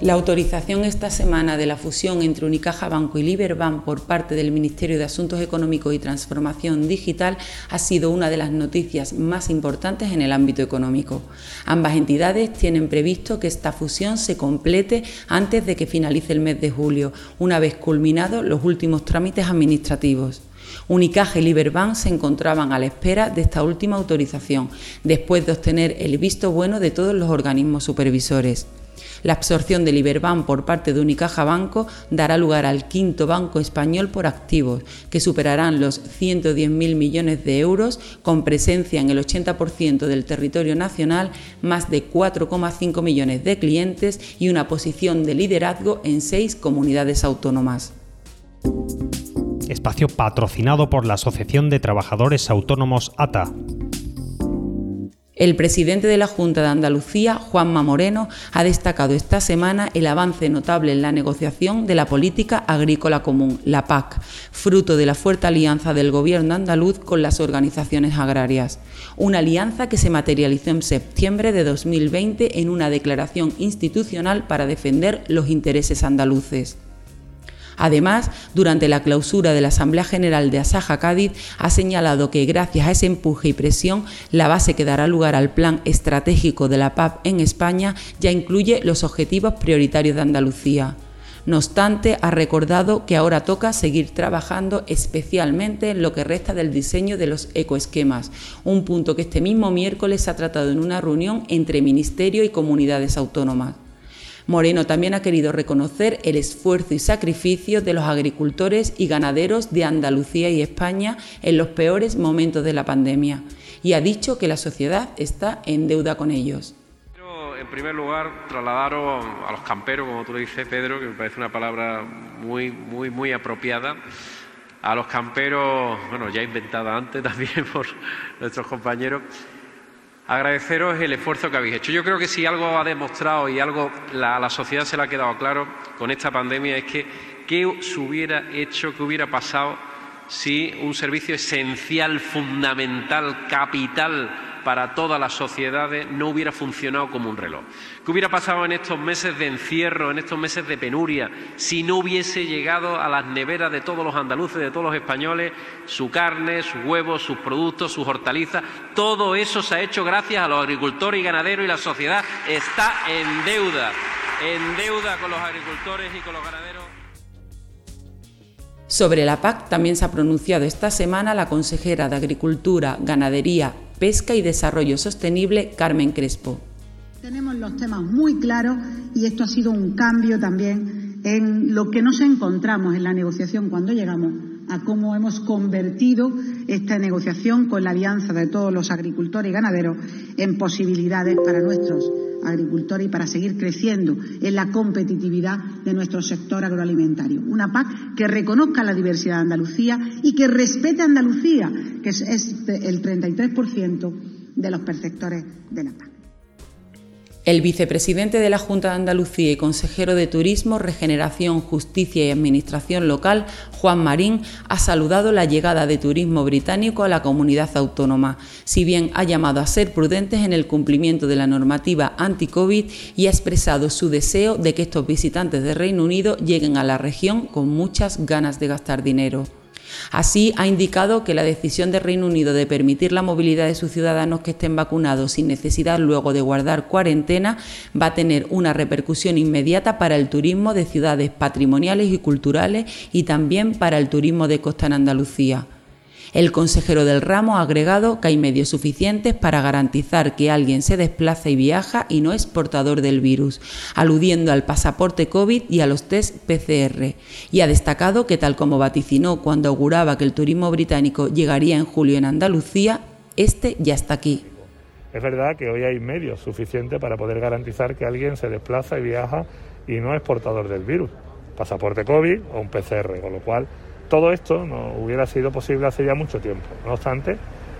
La autorización esta semana de la fusión entre Unicaja Banco y Liberbank por parte del Ministerio de Asuntos Económicos y Transformación Digital ha sido una de las noticias más importantes en el ámbito económico. Ambas entidades tienen previsto que esta fusión se complete antes de que finalice el mes de julio, una vez culminados los últimos trámites administrativos. Unicaja y Liberbank se encontraban a la espera de esta última autorización, después de obtener el visto bueno de todos los organismos supervisores. La absorción del Iberbank por parte de Unicaja Banco dará lugar al quinto banco español por activos, que superarán los 110.000 millones de euros, con presencia en el 80% del territorio nacional, más de 4,5 millones de clientes y una posición de liderazgo en seis comunidades autónomas. Espacio patrocinado por la Asociación de Trabajadores Autónomos ATA. El presidente de la Junta de Andalucía, Juanma Moreno, ha destacado esta semana el avance notable en la negociación de la política agrícola común, la PAC, fruto de la fuerte alianza del Gobierno andaluz con las organizaciones agrarias. Una alianza que se materializó en septiembre de 2020 en una declaración institucional para defender los intereses andaluces. Además, durante la clausura de la Asamblea General de Asaja Cádiz, ha señalado que gracias a ese empuje y presión, la base que dará lugar al plan estratégico de la PAP en España ya incluye los objetivos prioritarios de Andalucía. No obstante, ha recordado que ahora toca seguir trabajando especialmente en lo que resta del diseño de los ecoesquemas, un punto que este mismo miércoles ha tratado en una reunión entre Ministerio y comunidades autónomas. Moreno también ha querido reconocer el esfuerzo y sacrificio de los agricultores y ganaderos de Andalucía y España en los peores momentos de la pandemia y ha dicho que la sociedad está en deuda con ellos. En primer lugar, trasladaros a los camperos, como tú le dices, Pedro, que me parece una palabra muy, muy, muy apropiada. A los camperos, bueno, ya inventada antes también por nuestros compañeros, agradeceros el esfuerzo que habéis hecho. Yo creo que si algo ha demostrado y algo a la sociedad se le ha quedado claro con esta pandemia es que qué se hubiera hecho, qué hubiera pasado si un servicio esencial, fundamental, capital para todas las sociedades no hubiera funcionado como un reloj. ¿Qué hubiera pasado en estos meses de encierro, en estos meses de penuria, si no hubiese llegado a las neveras de todos los andaluces, de todos los españoles, su carne, sus huevos, sus productos, sus hortalizas? Todo eso se ha hecho gracias a los agricultores y ganaderos y la sociedad está en deuda, en deuda con los agricultores y con los ganaderos. Sobre la PAC también se ha pronunciado esta semana la consejera de Agricultura, Ganadería, Pesca y Desarrollo Sostenible, Carmen Crespo. Tenemos los temas muy claros y esto ha sido un cambio también en lo que nos encontramos en la negociación cuando llegamos a cómo hemos convertido esta negociación con la alianza de todos los agricultores y ganaderos en posibilidades para nuestros agricultores y para seguir creciendo en la competitividad de nuestro sector agroalimentario. Una PAC que reconozca la diversidad de Andalucía y que respete a Andalucía, que es el 33% de los perceptores de la PAC. El vicepresidente de la Junta de Andalucía y consejero de Turismo, Regeneración, Justicia y Administración Local, Juan Marín, ha saludado la llegada de turismo británico a la comunidad autónoma, si bien ha llamado a ser prudentes en el cumplimiento de la normativa anti-COVID y ha expresado su deseo de que estos visitantes de Reino Unido lleguen a la región con muchas ganas de gastar dinero. Así, ha indicado que la decisión del Reino Unido de permitir la movilidad de sus ciudadanos que estén vacunados sin necesidad luego de guardar cuarentena va a tener una repercusión inmediata para el turismo de ciudades patrimoniales y culturales y también para el turismo de costa en Andalucía. El consejero del ramo ha agregado que hay medios suficientes para garantizar que alguien se desplaza y viaja y no es portador del virus, aludiendo al pasaporte COVID y a los test PCR, y ha destacado que tal como vaticinó cuando auguraba que el turismo británico llegaría en julio en Andalucía, este ya está aquí. Es verdad que hoy hay medios suficientes para poder garantizar que alguien se desplaza y viaja y no es portador del virus, pasaporte COVID o un PCR, con lo cual todo esto no hubiera sido posible hace ya mucho tiempo. No obstante,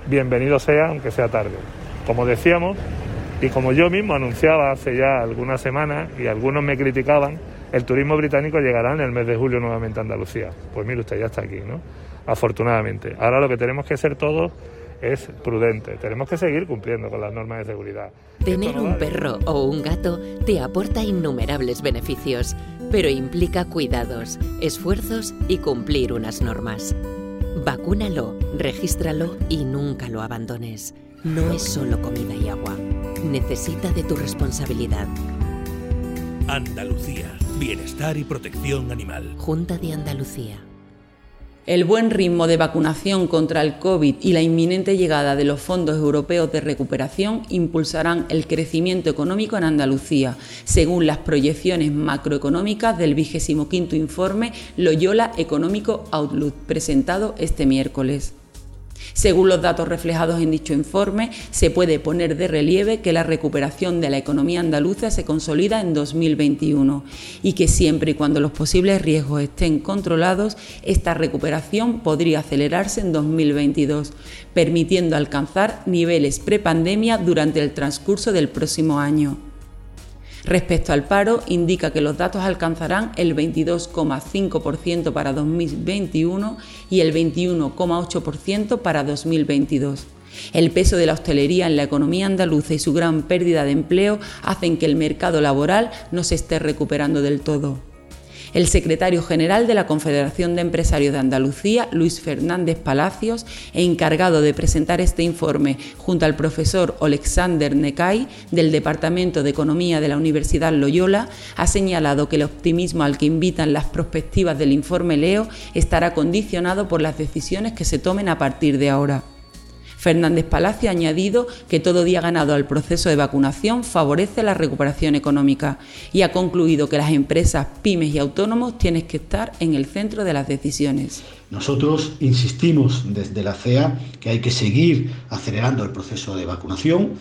bienvenido sea, aunque sea tarde. Como decíamos, y como yo mismo anunciaba hace ya algunas semanas y algunos me criticaban, el turismo británico llegará en el mes de julio nuevamente a Andalucía. Pues mire usted, ya está aquí, ¿no? Afortunadamente. Ahora lo que tenemos que ser todos es prudente. Tenemos que seguir cumpliendo con las normas de seguridad. Tener un perro o un gato te aporta innumerables beneficios, pero implica cuidados, esfuerzos y cumplir unas normas. Vacúnalo, regístralo y nunca lo abandones. No es solo comida y agua. Necesita de tu responsabilidad. Andalucía. Bienestar y protección animal. Junta de Andalucía. El buen ritmo de vacunación contra el COVID y la inminente llegada de los fondos europeos de recuperación impulsarán el crecimiento económico en Andalucía, según las proyecciones macroeconómicas del vigésimo quinto informe Loyola Económico Outlook, presentado este miércoles. Según los datos reflejados en dicho informe, se puede poner de relieve que la recuperación de la economía andaluza se consolida en 2021 y que siempre y cuando los posibles riesgos estén controlados, esta recuperación podría acelerarse en 2022, permitiendo alcanzar niveles prepandemia durante el transcurso del próximo año. Respecto al paro, indica que los datos alcanzarán el 22,5% para 2021 y el 21,8% para 2022. El peso de la hostelería en la economía andaluza y su gran pérdida de empleo hacen que el mercado laboral no se esté recuperando del todo. El secretario general de la Confederación de Empresarios de Andalucía, Luis Fernández Palacios, e encargado de presentar este informe junto al profesor Alexander Necay del Departamento de Economía de la Universidad Loyola, ha señalado que el optimismo al que invitan las perspectivas del informe Leo estará condicionado por las decisiones que se tomen a partir de ahora. Fernández Palacio ha añadido que todo día ganado al proceso de vacunación favorece la recuperación económica y ha concluido que las empresas, pymes y autónomos tienen que estar en el centro de las decisiones. Nosotros insistimos desde la CEA que hay que seguir acelerando el proceso de vacunación.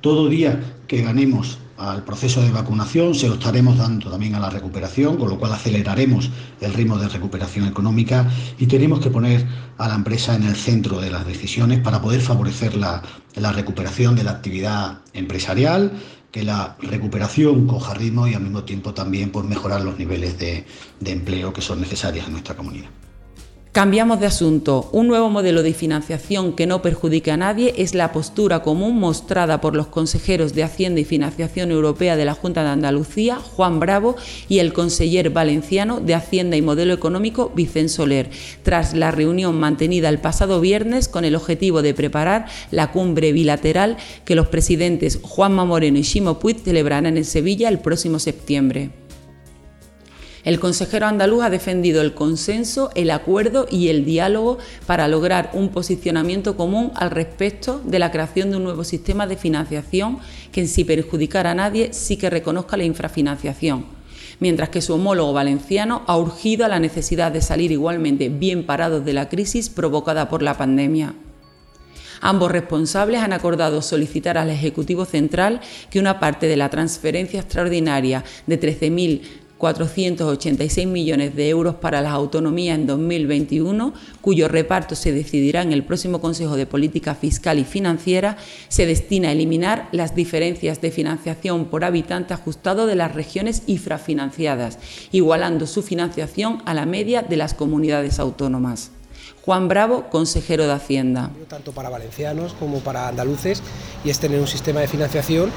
Todo día que ganemos al proceso de vacunación, se lo estaremos dando también a la recuperación, con lo cual aceleraremos el ritmo de recuperación económica y tenemos que poner a la empresa en el centro de las decisiones para poder favorecer la, recuperación de la actividad empresarial, que la recuperación coja ritmo y al mismo tiempo también por mejorar los niveles de empleo que son necesarios en nuestra comunidad. Cambiamos de asunto. Un nuevo modelo de financiación que no perjudique a nadie es la postura común mostrada por los consejeros de Hacienda y Financiación Europea de la Junta de Andalucía, Juan Bravo, y el conseller valenciano de Hacienda y Modelo Económico, Vicente Soler, tras la reunión mantenida el pasado viernes con el objetivo de preparar la cumbre bilateral que los presidentes Juanma Moreno y Ximo Puig celebrarán en Sevilla el próximo septiembre. El consejero andaluz ha defendido el consenso, el acuerdo y el diálogo para lograr un posicionamiento común al respecto de la creación de un nuevo sistema de financiación que, sin perjudicar a nadie, sí que reconozca la infrafinanciación mientras que su homólogo valenciano ha urgido a la necesidad de salir igualmente bien parados de la crisis provocada por la pandemia. Ambos responsables han acordado solicitar al Ejecutivo Central que una parte de la transferencia extraordinaria de 13.000 486 millones de euros para las autonomías en 2021, cuyo reparto se decidirá en el próximo Consejo de Política Fiscal y Financiera, se destina a eliminar las diferencias de financiación por habitante ajustado de las regiones infrafinanciadas, igualando su financiación a la media de las comunidades autónomas. Juan Bravo, consejero de Hacienda. Tanto para valencianos como para andaluces, y es tener un sistema de financiación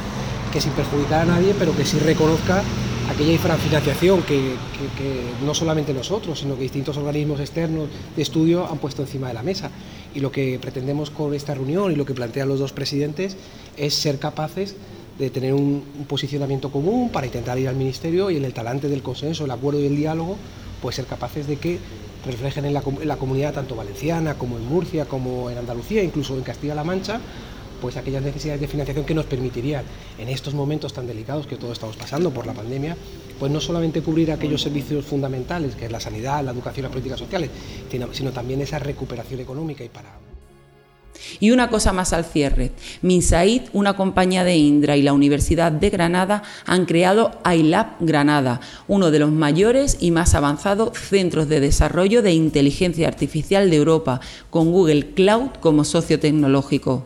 que sin perjudicar a nadie, pero que sí reconozca aquella infrafinanciación que, no solamente nosotros, sino que distintos organismos externos de estudio han puesto encima de la mesa. Y lo que pretendemos con esta reunión y lo que plantean los dos presidentes es ser capaces de tener un, posicionamiento común para intentar ir al Ministerio y en el talante del consenso, el acuerdo y el diálogo, pues ser capaces de que reflejen en la, en la comunidad tanto valenciana como en Murcia, como en Andalucía, incluso en Castilla-La Mancha, pues aquellas necesidades de financiación que nos permitirían en estos momentos tan delicados que todos estamos pasando por la pandemia, pues no solamente cubrir aquellos servicios fundamentales, que es la sanidad, la educación, las políticas sociales, sino, también esa recuperación económica y para Y una cosa más al cierre. Minsaid, una compañía de Indra y la Universidad de Granada han creado iLab Granada, uno de los mayores y más avanzados centros de desarrollo de inteligencia artificial de Europa, con Google Cloud como socio tecnológico.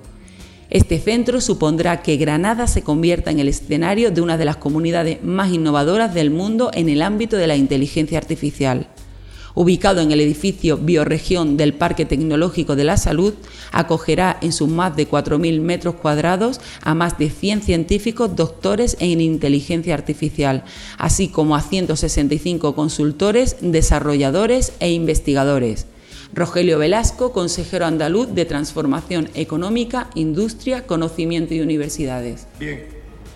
Este centro supondrá que Granada se convierta en el escenario de una de las comunidades más innovadoras del mundo en el ámbito de la inteligencia artificial. Ubicado en el edificio Bioregión del Parque Tecnológico de la Salud, acogerá en sus más de 4.000 metros cuadrados a más de 100 científicos doctores en inteligencia artificial, así como a 165 consultores, desarrolladores e investigadores. Rogelio Velasco, consejero andaluz de Transformación Económica, Industria, Conocimiento y Universidades. Bien,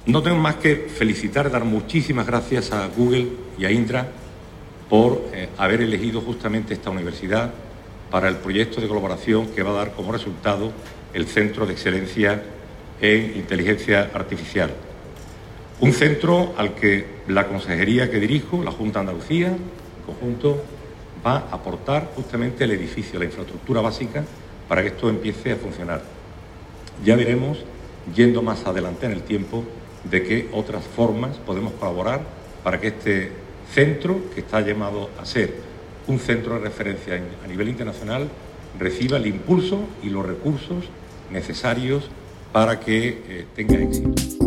no tengo más que felicitar, dar muchísimas gracias a Google y a Indra por eh, haber elegido justamente esta universidad para el proyecto de colaboración que va a dar como resultado el Centro de Excelencia en Inteligencia Artificial. Un centro al que la consejería que dirijo, la Junta Andalucía, conjunto, va a aportar justamente el edificio, la infraestructura básica para que esto empiece a funcionar. Ya veremos, yendo más adelante en el tiempo, de qué otras formas podemos colaborar para que este centro, que está llamado a ser un centro de referencia a nivel internacional, reciba el impulso y los recursos necesarios para que eh, tenga éxito.